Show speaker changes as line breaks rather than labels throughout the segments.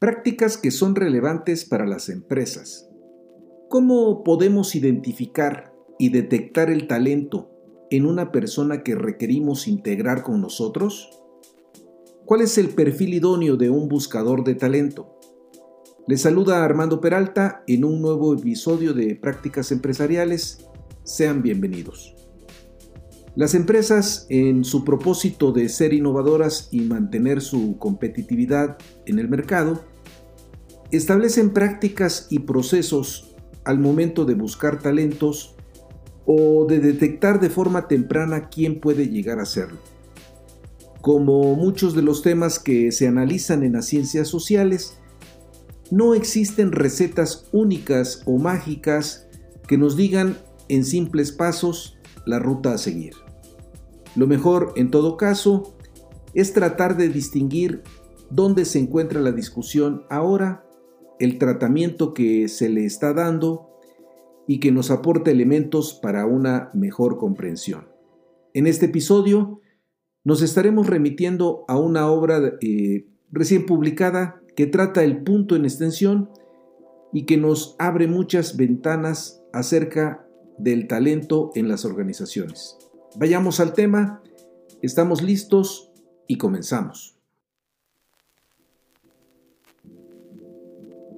Prácticas que son relevantes para las empresas. ¿Cómo podemos identificar y detectar el talento en una persona que requerimos integrar con nosotros? ¿Cuál es el perfil idóneo de un buscador de talento? Les saluda Armando Peralta en un nuevo episodio de Prácticas Empresariales. Sean bienvenidos. Las empresas, en su propósito de ser innovadoras y mantener su competitividad en el mercado, establecen prácticas y procesos al momento de buscar talentos o de detectar de forma temprana quién puede llegar a serlo. Como muchos de los temas que se analizan en las ciencias sociales, no existen recetas únicas o mágicas que nos digan en simples pasos la ruta a seguir. Lo mejor, en todo caso, es tratar de distinguir dónde se encuentra la discusión ahora, el tratamiento que se le está dando y que nos aporta elementos para una mejor comprensión. En este episodio nos estaremos remitiendo a una obra eh, recién publicada que trata el punto en extensión y que nos abre muchas ventanas acerca del talento en las organizaciones. Vayamos al tema, estamos listos y comenzamos.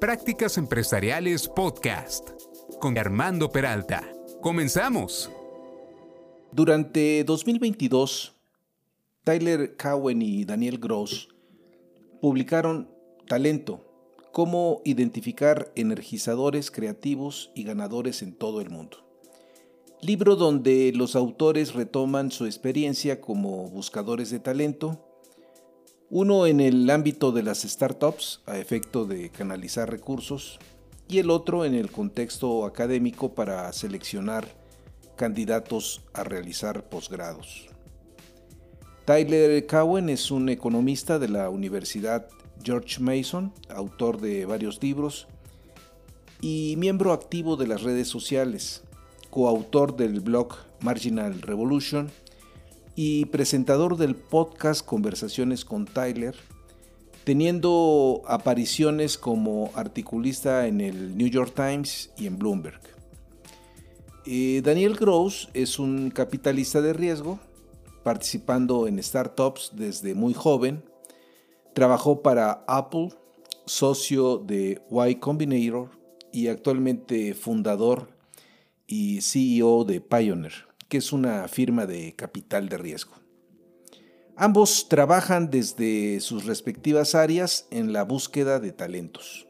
Prácticas Empresariales Podcast con Armando Peralta. Comenzamos.
Durante 2022, Tyler Cowen y Daniel Gross publicaron Talento, cómo identificar energizadores creativos y ganadores en todo el mundo. Libro donde los autores retoman su experiencia como buscadores de talento uno en el ámbito de las startups a efecto de canalizar recursos y el otro en el contexto académico para seleccionar candidatos a realizar posgrados. Tyler Cowen es un economista de la Universidad George Mason, autor de varios libros y miembro activo de las redes sociales, coautor del blog Marginal Revolution y presentador del podcast Conversaciones con Tyler, teniendo apariciones como articulista en el New York Times y en Bloomberg. Eh, Daniel Gross es un capitalista de riesgo, participando en startups desde muy joven. Trabajó para Apple, socio de Y Combinator y actualmente fundador y CEO de Pioneer que es una firma de capital de riesgo. Ambos trabajan desde sus respectivas áreas en la búsqueda de talentos,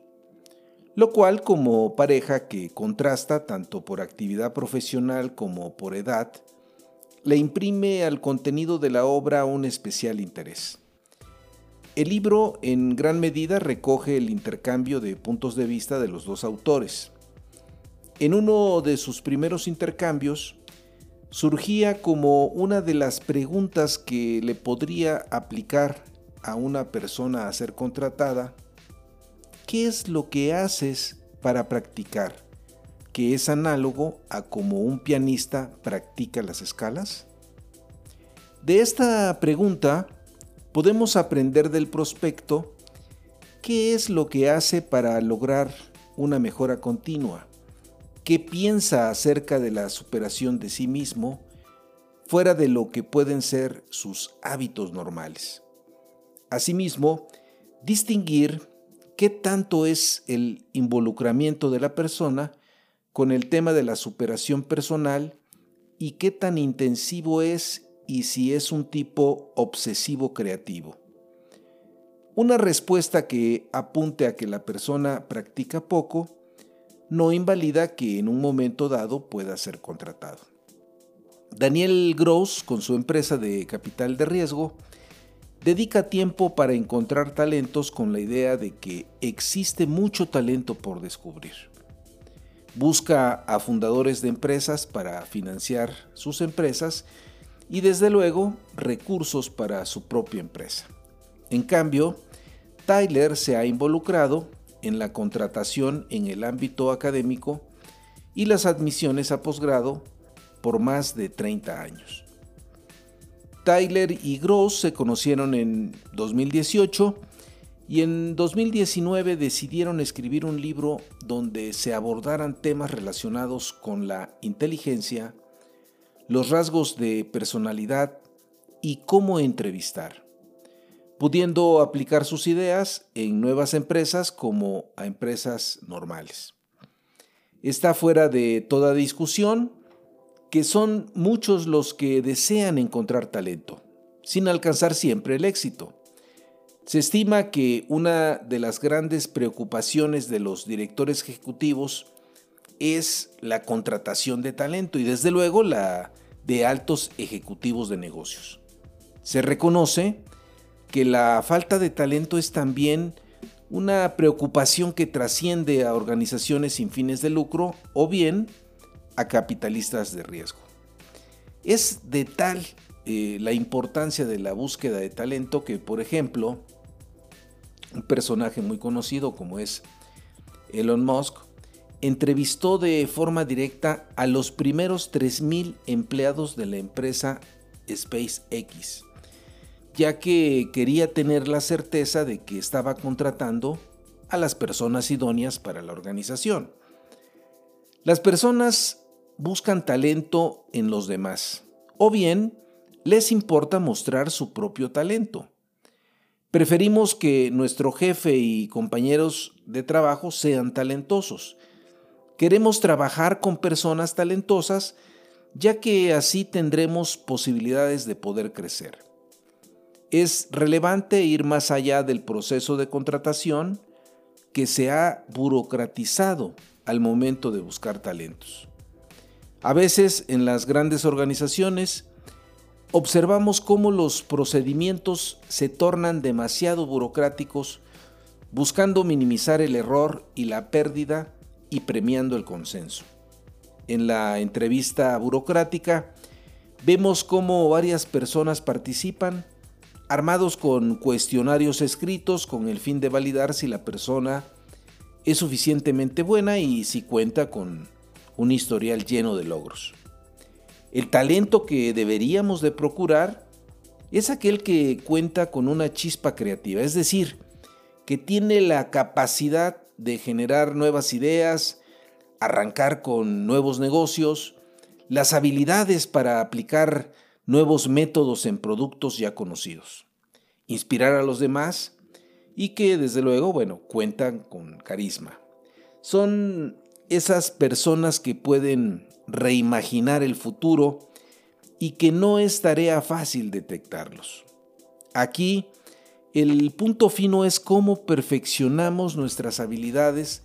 lo cual como pareja que contrasta tanto por actividad profesional como por edad, le imprime al contenido de la obra un especial interés. El libro en gran medida recoge el intercambio de puntos de vista de los dos autores. En uno de sus primeros intercambios, surgía como una de las preguntas que le podría aplicar a una persona a ser contratada, ¿qué es lo que haces para practicar? Que es análogo a como un pianista practica las escalas. De esta pregunta podemos aprender del prospecto qué es lo que hace para lograr una mejora continua qué piensa acerca de la superación de sí mismo fuera de lo que pueden ser sus hábitos normales. Asimismo, distinguir qué tanto es el involucramiento de la persona con el tema de la superación personal y qué tan intensivo es y si es un tipo obsesivo creativo. Una respuesta que apunte a que la persona practica poco no invalida que en un momento dado pueda ser contratado. Daniel Gross, con su empresa de capital de riesgo, dedica tiempo para encontrar talentos con la idea de que existe mucho talento por descubrir. Busca a fundadores de empresas para financiar sus empresas y desde luego recursos para su propia empresa. En cambio, Tyler se ha involucrado en la contratación en el ámbito académico y las admisiones a posgrado por más de 30 años. Tyler y Gross se conocieron en 2018 y en 2019 decidieron escribir un libro donde se abordaran temas relacionados con la inteligencia, los rasgos de personalidad y cómo entrevistar, pudiendo aplicar sus ideas en nuevas empresas como a empresas normales. Está fuera de toda discusión que son muchos los que desean encontrar talento, sin alcanzar siempre el éxito. Se estima que una de las grandes preocupaciones de los directores ejecutivos es la contratación de talento y desde luego la de altos ejecutivos de negocios. Se reconoce que la falta de talento es también una preocupación que trasciende a organizaciones sin fines de lucro o bien a capitalistas de riesgo. Es de tal eh, la importancia de la búsqueda de talento que, por ejemplo, un personaje muy conocido como es Elon Musk, entrevistó de forma directa a los primeros 3.000 empleados de la empresa SpaceX, ya que quería tener la certeza de que estaba contratando a las personas idóneas para la organización. Las personas buscan talento en los demás, o bien les importa mostrar su propio talento. Preferimos que nuestro jefe y compañeros de trabajo sean talentosos. Queremos trabajar con personas talentosas ya que así tendremos posibilidades de poder crecer. Es relevante ir más allá del proceso de contratación que se ha burocratizado al momento de buscar talentos. A veces en las grandes organizaciones observamos cómo los procedimientos se tornan demasiado burocráticos, buscando minimizar el error y la pérdida y premiando el consenso. En la entrevista burocrática vemos cómo varias personas participan armados con cuestionarios escritos con el fin de validar si la persona es suficientemente buena y si cuenta con un historial lleno de logros. El talento que deberíamos de procurar es aquel que cuenta con una chispa creativa, es decir, que tiene la capacidad de generar nuevas ideas, arrancar con nuevos negocios, las habilidades para aplicar nuevos métodos en productos ya conocidos, inspirar a los demás y que desde luego, bueno, cuentan con carisma. Son esas personas que pueden reimaginar el futuro y que no es tarea fácil detectarlos. Aquí, el punto fino es cómo perfeccionamos nuestras habilidades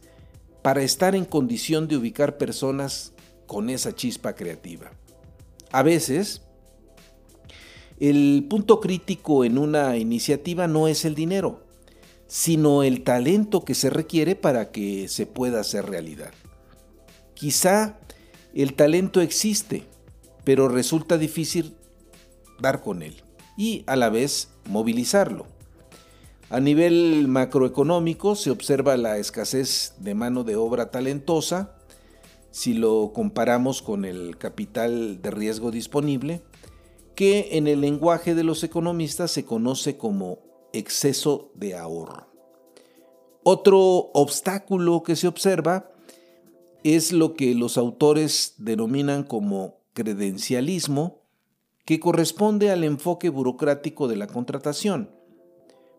para estar en condición de ubicar personas con esa chispa creativa. A veces, el punto crítico en una iniciativa no es el dinero, sino el talento que se requiere para que se pueda hacer realidad. Quizá el talento existe, pero resulta difícil dar con él y a la vez movilizarlo. A nivel macroeconómico se observa la escasez de mano de obra talentosa si lo comparamos con el capital de riesgo disponible, que en el lenguaje de los economistas se conoce como exceso de ahorro. Otro obstáculo que se observa es lo que los autores denominan como credencialismo, que corresponde al enfoque burocrático de la contratación.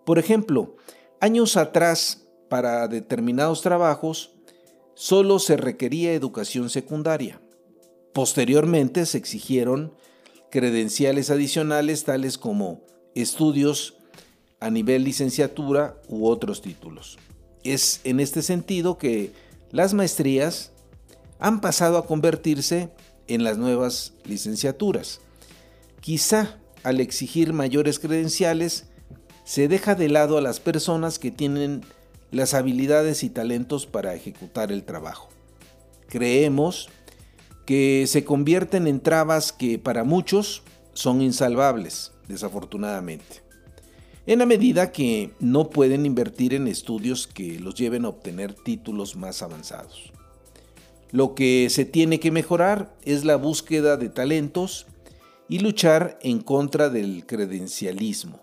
Por ejemplo, años atrás, para determinados trabajos, solo se requería educación secundaria. Posteriormente se exigieron credenciales adicionales tales como estudios a nivel licenciatura u otros títulos. Es en este sentido que las maestrías han pasado a convertirse en las nuevas licenciaturas. Quizá al exigir mayores credenciales, se deja de lado a las personas que tienen las habilidades y talentos para ejecutar el trabajo. Creemos que se convierten en trabas que para muchos son insalvables, desafortunadamente, en la medida que no pueden invertir en estudios que los lleven a obtener títulos más avanzados. Lo que se tiene que mejorar es la búsqueda de talentos y luchar en contra del credencialismo.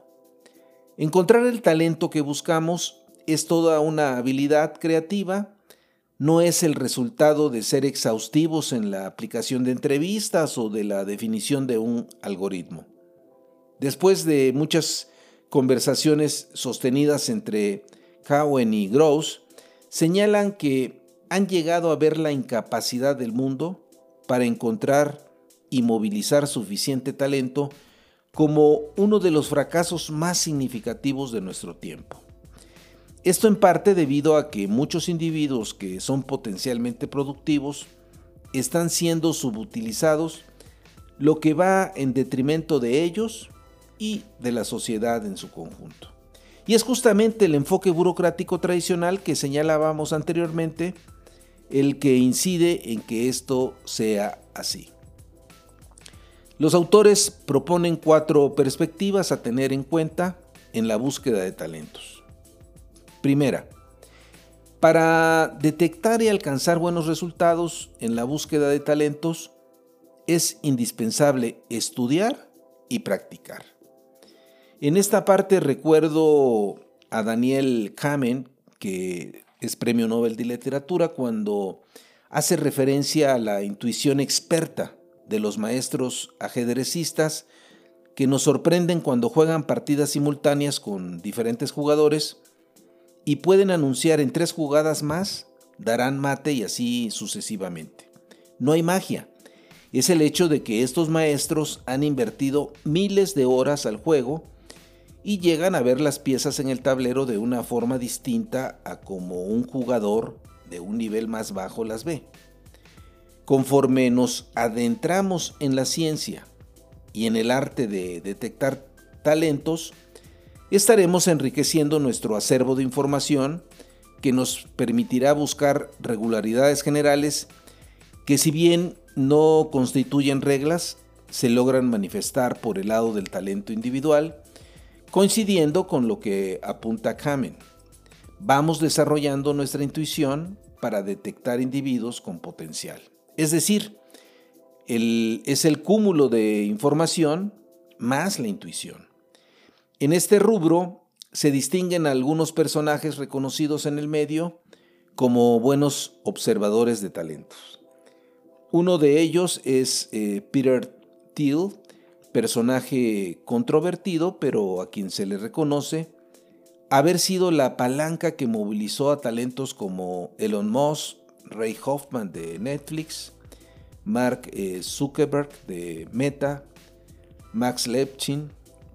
Encontrar el talento que buscamos es toda una habilidad creativa, no es el resultado de ser exhaustivos en la aplicación de entrevistas o de la definición de un algoritmo. Después de muchas conversaciones sostenidas entre Cowen y Gross, señalan que han llegado a ver la incapacidad del mundo para encontrar y movilizar suficiente talento como uno de los fracasos más significativos de nuestro tiempo. Esto en parte debido a que muchos individuos que son potencialmente productivos están siendo subutilizados, lo que va en detrimento de ellos y de la sociedad en su conjunto. Y es justamente el enfoque burocrático tradicional que señalábamos anteriormente el que incide en que esto sea así. Los autores proponen cuatro perspectivas a tener en cuenta en la búsqueda de talentos. Primera, para detectar y alcanzar buenos resultados en la búsqueda de talentos es indispensable estudiar y practicar. En esta parte recuerdo a Daniel Kamen, que es Premio Nobel de Literatura, cuando hace referencia a la intuición experta de los maestros ajedrecistas que nos sorprenden cuando juegan partidas simultáneas con diferentes jugadores y pueden anunciar en tres jugadas más, darán mate y así sucesivamente. No hay magia, es el hecho de que estos maestros han invertido miles de horas al juego y llegan a ver las piezas en el tablero de una forma distinta a como un jugador de un nivel más bajo las ve. Conforme nos adentramos en la ciencia y en el arte de detectar talentos, estaremos enriqueciendo nuestro acervo de información que nos permitirá buscar regularidades generales que si bien no constituyen reglas, se logran manifestar por el lado del talento individual, coincidiendo con lo que apunta Kamen. Vamos desarrollando nuestra intuición para detectar individuos con potencial. Es decir, es el cúmulo de información más la intuición. En este rubro se distinguen algunos personajes reconocidos en el medio como buenos observadores de talentos. Uno de ellos es eh, Peter Thiel, personaje controvertido, pero a quien se le reconoce haber sido la palanca que movilizó a talentos como Elon Musk, Ray Hoffman de Netflix, Mark eh, Zuckerberg de Meta, Max Lepchin,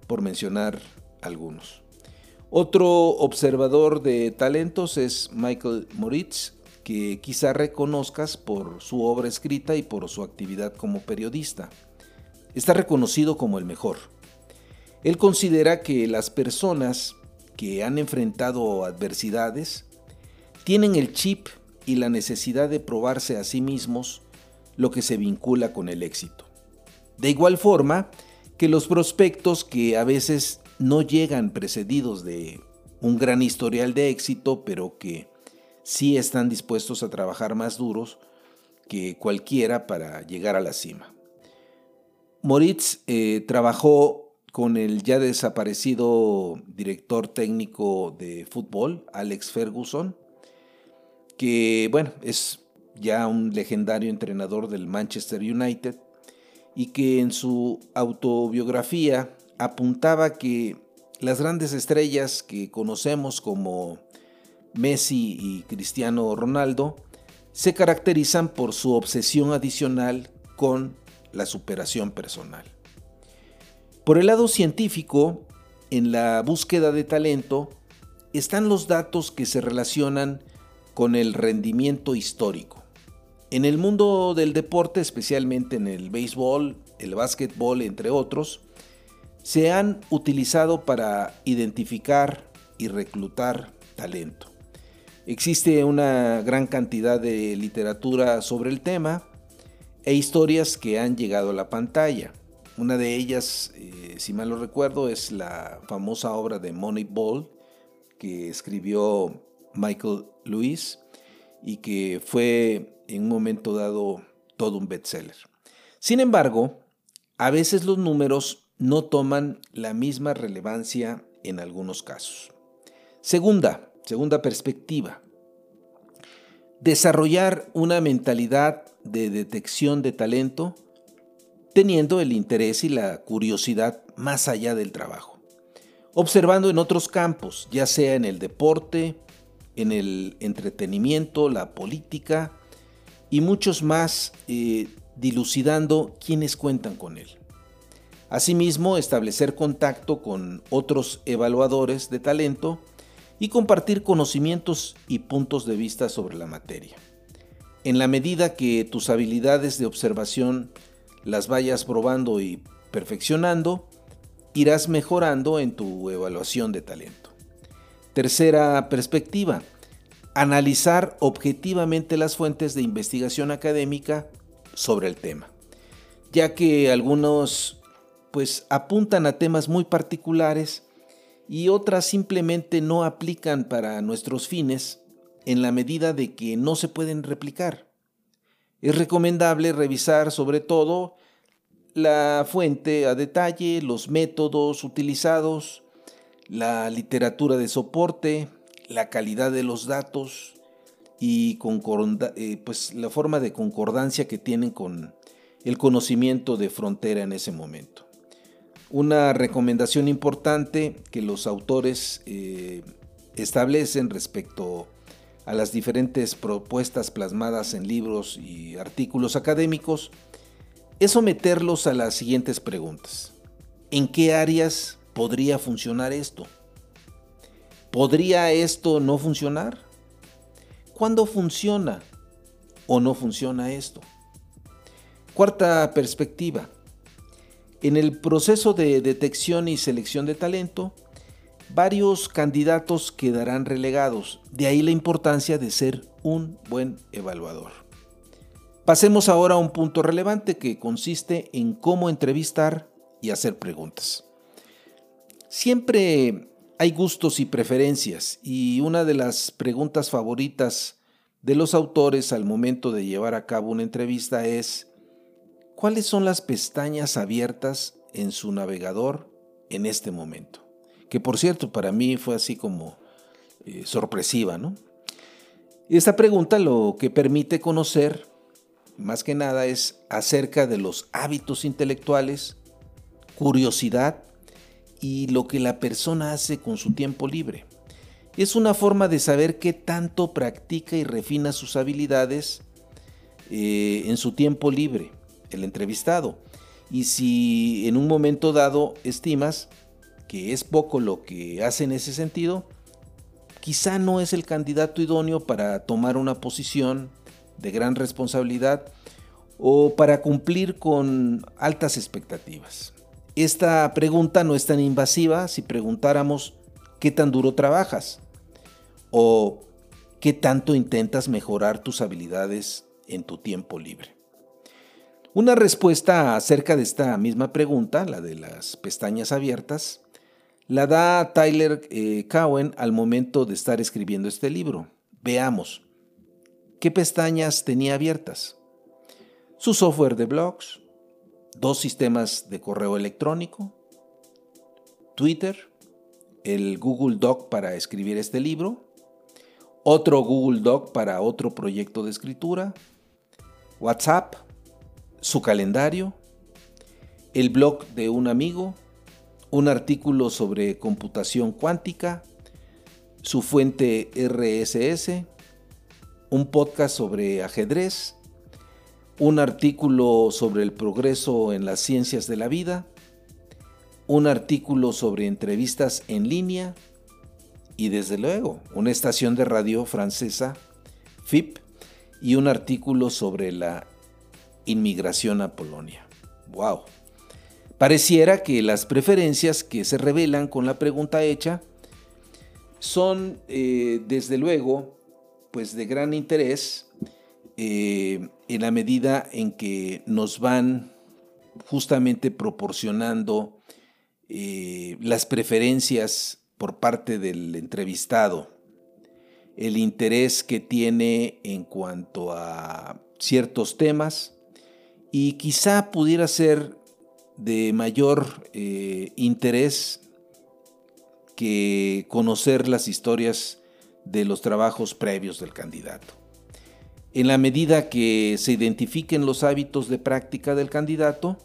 por mencionar algunos. Otro observador de talentos es Michael Moritz, que quizá reconozcas por su obra escrita y por su actividad como periodista. Está reconocido como el mejor. Él considera que las personas que han enfrentado adversidades tienen el chip y la necesidad de probarse a sí mismos lo que se vincula con el éxito. De igual forma que los prospectos que a veces no llegan precedidos de un gran historial de éxito, pero que sí están dispuestos a trabajar más duros que cualquiera para llegar a la cima. Moritz eh, trabajó con el ya desaparecido director técnico de fútbol, Alex Ferguson, que bueno, es ya un legendario entrenador del Manchester United, y que en su autobiografía apuntaba que las grandes estrellas que conocemos como Messi y Cristiano Ronaldo se caracterizan por su obsesión adicional con la superación personal. Por el lado científico, en la búsqueda de talento están los datos que se relacionan con el rendimiento histórico. En el mundo del deporte, especialmente en el béisbol, el básquetbol, entre otros, se han utilizado para identificar y reclutar talento. Existe una gran cantidad de literatura sobre el tema e historias que han llegado a la pantalla. Una de ellas, eh, si mal lo recuerdo, es la famosa obra de Moneyball que escribió Michael Lewis y que fue en un momento dado todo un bestseller. Sin embargo, a veces los números no toman la misma relevancia en algunos casos. Segunda, segunda perspectiva. Desarrollar una mentalidad de detección de talento teniendo el interés y la curiosidad más allá del trabajo. Observando en otros campos, ya sea en el deporte, en el entretenimiento, la política y muchos más, eh, dilucidando quienes cuentan con él. Asimismo, establecer contacto con otros evaluadores de talento y compartir conocimientos y puntos de vista sobre la materia. En la medida que tus habilidades de observación las vayas probando y perfeccionando, irás mejorando en tu evaluación de talento. Tercera perspectiva, analizar objetivamente las fuentes de investigación académica sobre el tema, ya que algunos pues apuntan a temas muy particulares y otras simplemente no aplican para nuestros fines en la medida de que no se pueden replicar. Es recomendable revisar sobre todo la fuente a detalle, los métodos utilizados, la literatura de soporte, la calidad de los datos y eh, pues, la forma de concordancia que tienen con el conocimiento de frontera en ese momento. Una recomendación importante que los autores eh, establecen respecto a las diferentes propuestas plasmadas en libros y artículos académicos es someterlos a las siguientes preguntas. ¿En qué áreas podría funcionar esto? ¿Podría esto no funcionar? ¿Cuándo funciona o no funciona esto? Cuarta perspectiva. En el proceso de detección y selección de talento, varios candidatos quedarán relegados. De ahí la importancia de ser un buen evaluador. Pasemos ahora a un punto relevante que consiste en cómo entrevistar y hacer preguntas. Siempre hay gustos y preferencias y una de las preguntas favoritas de los autores al momento de llevar a cabo una entrevista es ¿cuáles son las pestañas abiertas en su navegador en este momento? que por cierto para mí fue así como eh, sorpresiva, ¿no? Esta pregunta lo que permite conocer, más que nada, es acerca de los hábitos intelectuales, curiosidad y lo que la persona hace con su tiempo libre. Es una forma de saber qué tanto practica y refina sus habilidades eh, en su tiempo libre, el entrevistado. Y si en un momento dado estimas que es poco lo que hace en ese sentido, quizá no es el candidato idóneo para tomar una posición de gran responsabilidad o para cumplir con altas expectativas. Esta pregunta no es tan invasiva si preguntáramos qué tan duro trabajas o qué tanto intentas mejorar tus habilidades en tu tiempo libre. Una respuesta acerca de esta misma pregunta, la de las pestañas abiertas, la da Tyler eh, Cowen al momento de estar escribiendo este libro. Veamos. ¿Qué pestañas tenía abiertas? Su software de blogs, dos sistemas de correo electrónico, Twitter, el Google Doc para escribir este libro, otro Google Doc para otro proyecto de escritura, WhatsApp, su calendario, el blog de un amigo, un artículo sobre computación cuántica, su fuente RSS, un podcast sobre ajedrez, un artículo sobre el progreso en las ciencias de la vida, un artículo sobre entrevistas en línea y desde luego una estación de radio francesa, FIP, y un artículo sobre la inmigración a Polonia. ¡Wow! Pareciera que las preferencias que se revelan con la pregunta hecha son, eh, desde luego, pues de gran interés eh, en la medida en que nos van justamente proporcionando eh, las preferencias por parte del entrevistado, el interés que tiene en cuanto a ciertos temas y quizá pudiera ser de mayor eh, interés que conocer las historias de los trabajos previos del candidato. En la medida que se identifiquen los hábitos de práctica del candidato,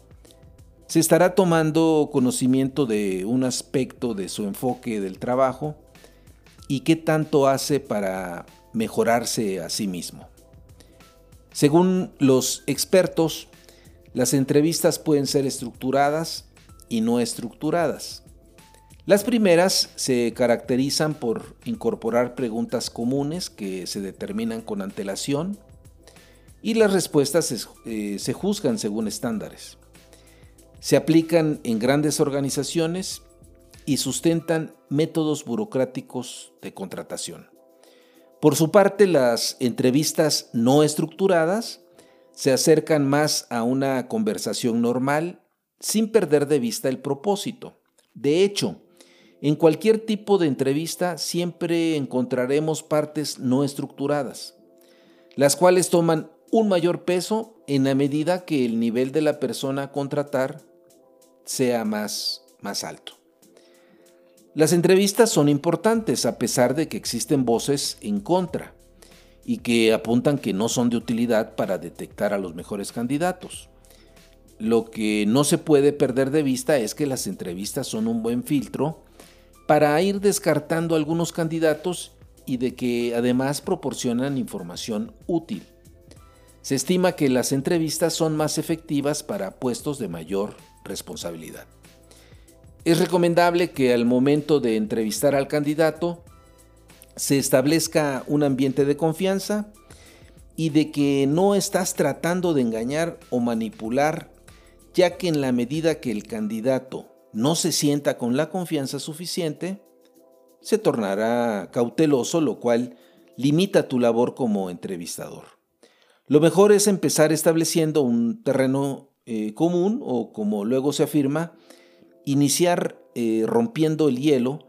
se estará tomando conocimiento de un aspecto de su enfoque del trabajo y qué tanto hace para mejorarse a sí mismo. Según los expertos, las entrevistas pueden ser estructuradas y no estructuradas. Las primeras se caracterizan por incorporar preguntas comunes que se determinan con antelación y las respuestas se, eh, se juzgan según estándares. Se aplican en grandes organizaciones y sustentan métodos burocráticos de contratación. Por su parte, las entrevistas no estructuradas se acercan más a una conversación normal sin perder de vista el propósito. De hecho, en cualquier tipo de entrevista siempre encontraremos partes no estructuradas, las cuales toman un mayor peso en la medida que el nivel de la persona a contratar sea más, más alto. Las entrevistas son importantes a pesar de que existen voces en contra y que apuntan que no son de utilidad para detectar a los mejores candidatos. Lo que no se puede perder de vista es que las entrevistas son un buen filtro para ir descartando algunos candidatos y de que además proporcionan información útil. Se estima que las entrevistas son más efectivas para puestos de mayor responsabilidad. Es recomendable que al momento de entrevistar al candidato se establezca un ambiente de confianza y de que no estás tratando de engañar o manipular, ya que en la medida que el candidato no se sienta con la confianza suficiente, se tornará cauteloso, lo cual limita tu labor como entrevistador. Lo mejor es empezar estableciendo un terreno eh, común o como luego se afirma, iniciar eh, rompiendo el hielo,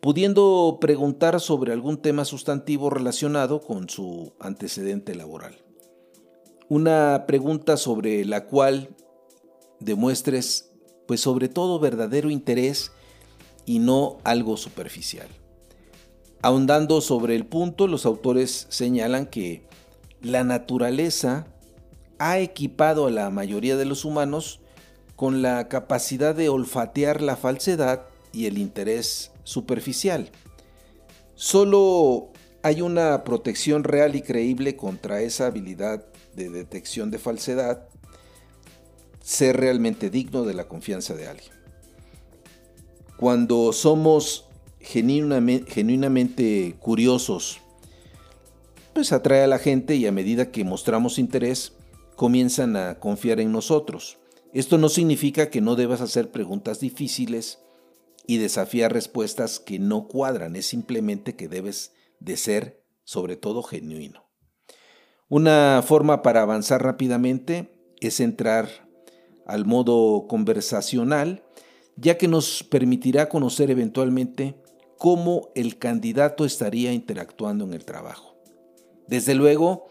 pudiendo preguntar sobre algún tema sustantivo relacionado con su antecedente laboral. Una pregunta sobre la cual demuestres, pues sobre todo, verdadero interés y no algo superficial. Ahondando sobre el punto, los autores señalan que la naturaleza ha equipado a la mayoría de los humanos con la capacidad de olfatear la falsedad y el interés superficial. Solo hay una protección real y creíble contra esa habilidad de detección de falsedad, ser realmente digno de la confianza de alguien. Cuando somos genuinamente, genuinamente curiosos, pues atrae a la gente y a medida que mostramos interés, comienzan a confiar en nosotros. Esto no significa que no debas hacer preguntas difíciles y desafiar respuestas que no cuadran, es simplemente que debes de ser sobre todo genuino. Una forma para avanzar rápidamente es entrar al modo conversacional, ya que nos permitirá conocer eventualmente cómo el candidato estaría interactuando en el trabajo. Desde luego,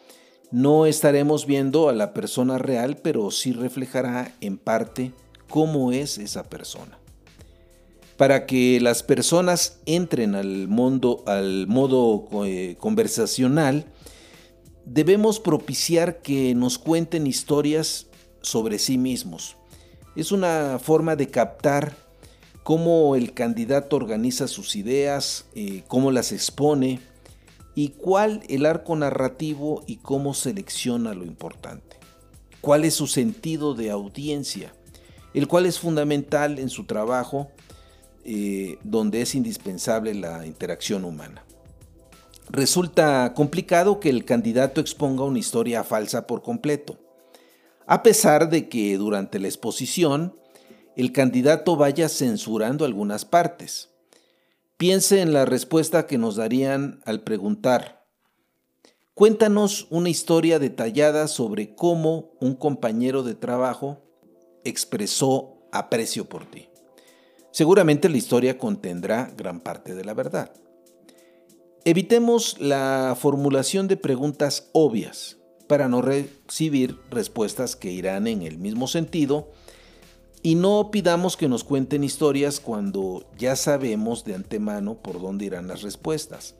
no estaremos viendo a la persona real, pero sí reflejará en parte cómo es esa persona. Para que las personas entren al, mundo, al modo eh, conversacional, debemos propiciar que nos cuenten historias sobre sí mismos. Es una forma de captar cómo el candidato organiza sus ideas, eh, cómo las expone, y cuál el arco narrativo y cómo selecciona lo importante. ¿Cuál es su sentido de audiencia? el cual es fundamental en su trabajo, eh, donde es indispensable la interacción humana. Resulta complicado que el candidato exponga una historia falsa por completo, a pesar de que durante la exposición el candidato vaya censurando algunas partes. Piense en la respuesta que nos darían al preguntar, cuéntanos una historia detallada sobre cómo un compañero de trabajo expresó aprecio por ti. Seguramente la historia contendrá gran parte de la verdad. Evitemos la formulación de preguntas obvias para no recibir respuestas que irán en el mismo sentido y no pidamos que nos cuenten historias cuando ya sabemos de antemano por dónde irán las respuestas.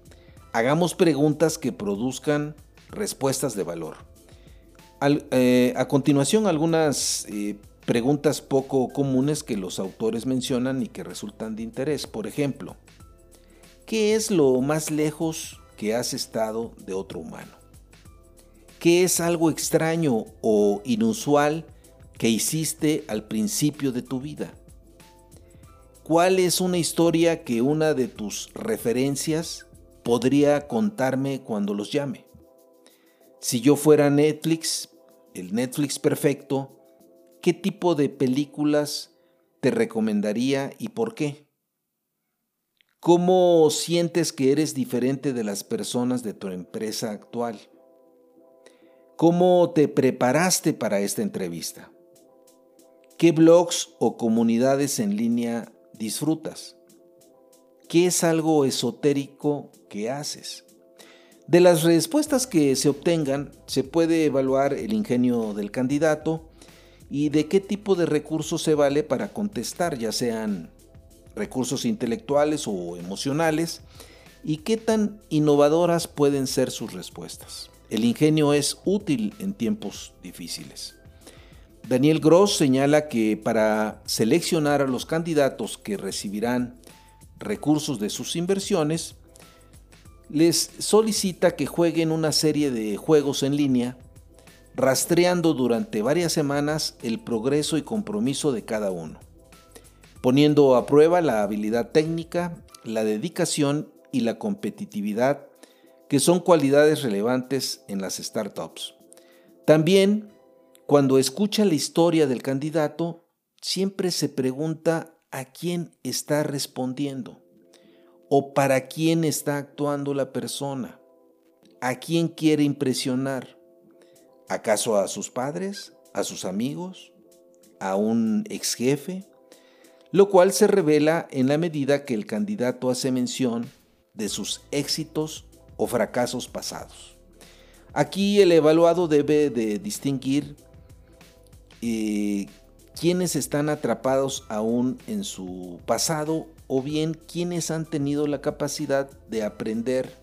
Hagamos preguntas que produzcan respuestas de valor. Eh, a continuación, algunas eh, preguntas poco comunes que los autores mencionan y que resultan de interés. Por ejemplo, ¿Qué es lo más lejos que has estado de otro humano? ¿Qué es algo extraño o inusual que hiciste al principio de tu vida? ¿Cuál es una historia que una de tus referencias podría contarme cuando los llame? Si yo fuera Netflix, el Netflix perfecto, ¿qué tipo de películas te recomendaría y por qué? ¿Cómo sientes que eres diferente de las personas de tu empresa actual? ¿Cómo te preparaste para esta entrevista? ¿Qué blogs o comunidades en línea disfrutas? ¿Qué es algo esotérico que haces? De las respuestas que se obtengan, se puede evaluar el ingenio del candidato y de qué tipo de recursos se vale para contestar, ya sean recursos intelectuales o emocionales y qué tan innovadoras pueden ser sus respuestas. El ingenio es útil en tiempos difíciles. Daniel Gross señala que para seleccionar a los candidatos que recibirán recursos de sus inversiones, les solicita que jueguen una serie de juegos en línea, rastreando durante varias semanas el progreso y compromiso de cada uno poniendo a prueba la habilidad técnica, la dedicación y la competitividad, que son cualidades relevantes en las startups. También, cuando escucha la historia del candidato, siempre se pregunta a quién está respondiendo o para quién está actuando la persona, a quién quiere impresionar. ¿Acaso a sus padres? ¿A sus amigos? ¿A un ex jefe? lo cual se revela en la medida que el candidato hace mención de sus éxitos o fracasos pasados. Aquí el evaluado debe de distinguir eh, quienes están atrapados aún en su pasado o bien quienes han tenido la capacidad de aprender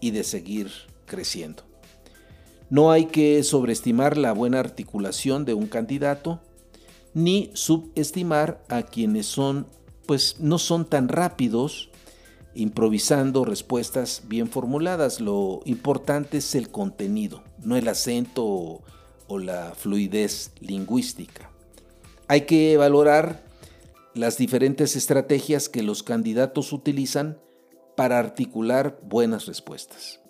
y de seguir creciendo. No hay que sobreestimar la buena articulación de un candidato, ni subestimar a quienes son, pues no son tan rápidos improvisando respuestas bien formuladas. Lo importante es el contenido, no el acento o, o la fluidez lingüística. Hay que valorar las diferentes estrategias que los candidatos utilizan para articular buenas respuestas.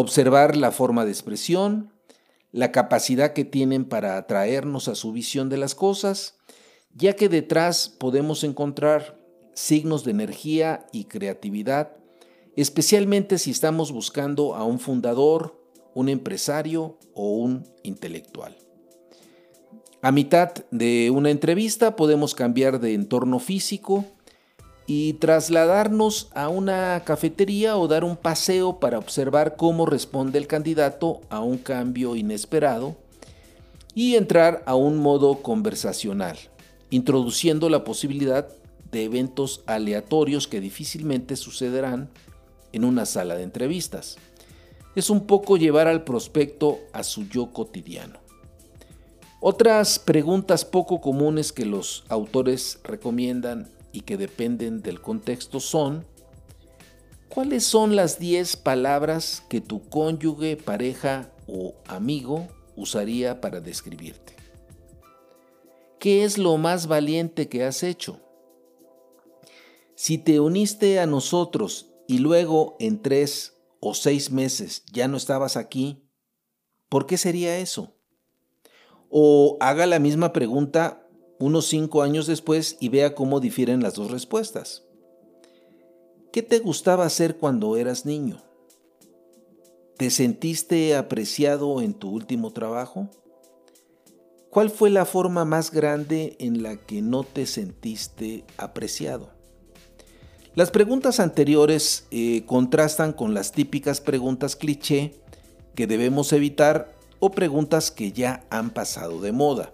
Observar la forma de expresión, la capacidad que tienen para atraernos a su visión de las cosas, ya que detrás podemos encontrar signos de energía y creatividad, especialmente si estamos buscando a un fundador, un empresario o un intelectual. A mitad de una entrevista podemos cambiar de entorno físico y trasladarnos a una cafetería o dar un paseo para observar cómo responde el candidato a un cambio inesperado y entrar a un modo conversacional, introduciendo la posibilidad de eventos aleatorios que difícilmente sucederán en una sala de entrevistas. Es un poco llevar al prospecto a su yo cotidiano. Otras preguntas poco comunes que los autores recomiendan y que dependen del contexto son, ¿cuáles son las 10 palabras que tu cónyuge, pareja o amigo usaría para describirte? ¿qué es lo más valiente que has hecho? Si te uniste a nosotros y luego en tres o seis meses ya no estabas aquí, ¿por qué sería eso? O haga la misma pregunta unos cinco años después y vea cómo difieren las dos respuestas. ¿Qué te gustaba hacer cuando eras niño? ¿Te sentiste apreciado en tu último trabajo? ¿Cuál fue la forma más grande en la que no te sentiste apreciado? Las preguntas anteriores eh, contrastan con las típicas preguntas cliché que debemos evitar o preguntas que ya han pasado de moda.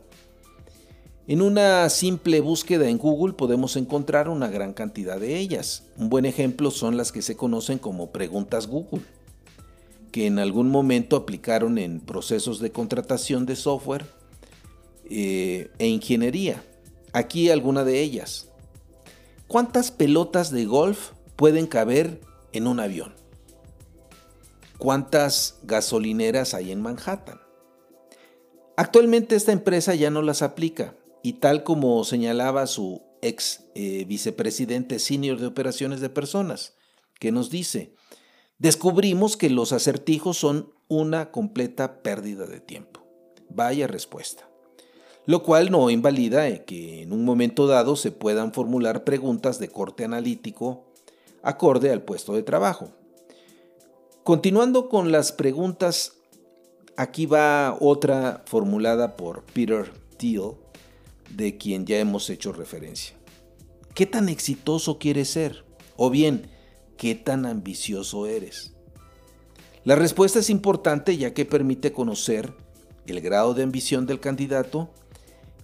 En una simple búsqueda en Google podemos encontrar una gran cantidad de ellas. Un buen ejemplo son las que se conocen como preguntas Google, que en algún momento aplicaron en procesos de contratación de software eh, e ingeniería. Aquí alguna de ellas. ¿Cuántas pelotas de golf pueden caber en un avión? ¿Cuántas gasolineras hay en Manhattan? Actualmente esta empresa ya no las aplica, y tal como señalaba su ex eh, vicepresidente senior de operaciones de personas, que nos dice, descubrimos que los acertijos son una completa pérdida de tiempo. Vaya respuesta. Lo cual no invalida eh, que en un momento dado se puedan formular preguntas de corte analítico acorde al puesto de trabajo. Continuando con las preguntas, aquí va otra formulada por Peter Thiel de quien ya hemos hecho referencia. ¿Qué tan exitoso quieres ser? O bien, ¿qué tan ambicioso eres? La respuesta es importante ya que permite conocer el grado de ambición del candidato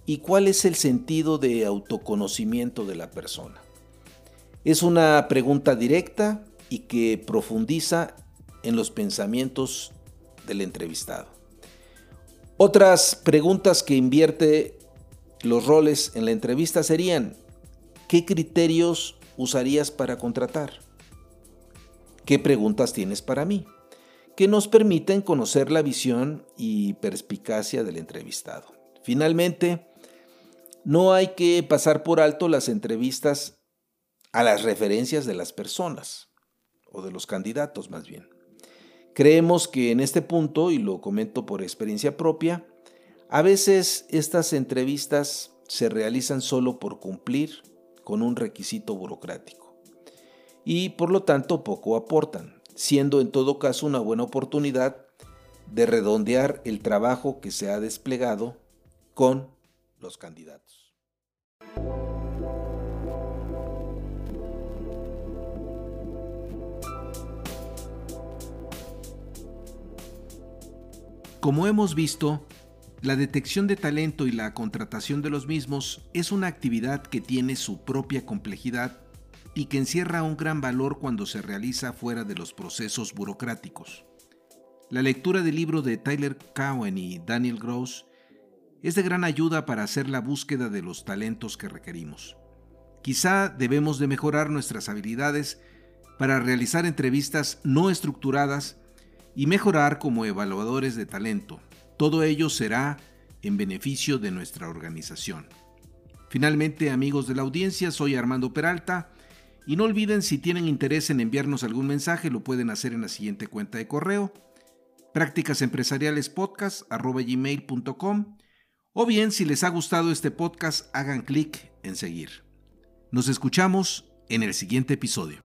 y cuál es el sentido de autoconocimiento de la persona. Es una pregunta directa y que profundiza en los pensamientos del entrevistado. Otras preguntas que invierte los roles en la entrevista serían, ¿qué criterios usarías para contratar? ¿Qué preguntas tienes para mí? Que nos permiten conocer la visión y perspicacia del entrevistado. Finalmente, no hay que pasar por alto las entrevistas a las referencias de las personas, o de los candidatos más bien. Creemos que en este punto, y lo comento por experiencia propia, a veces estas entrevistas se realizan solo por cumplir con un requisito burocrático y por lo tanto poco aportan, siendo en todo caso una buena oportunidad de redondear el trabajo que se ha desplegado con los candidatos. Como hemos visto, la detección de talento y la contratación de los mismos es una actividad que tiene su propia complejidad y que encierra un gran valor cuando se realiza fuera de los procesos burocráticos. La lectura del libro de Tyler Cowen y Daniel Gross es de gran ayuda para hacer la búsqueda de los talentos que requerimos. Quizá debemos de mejorar nuestras habilidades para realizar entrevistas no estructuradas y mejorar como evaluadores de talento, todo ello será en beneficio de nuestra organización. Finalmente, amigos de la audiencia, soy Armando Peralta y no olviden si tienen interés en enviarnos algún mensaje, lo pueden hacer en la siguiente cuenta de correo prácticasempresarialespodcast.com o bien si les ha gustado este podcast hagan clic en seguir. Nos escuchamos en el siguiente episodio.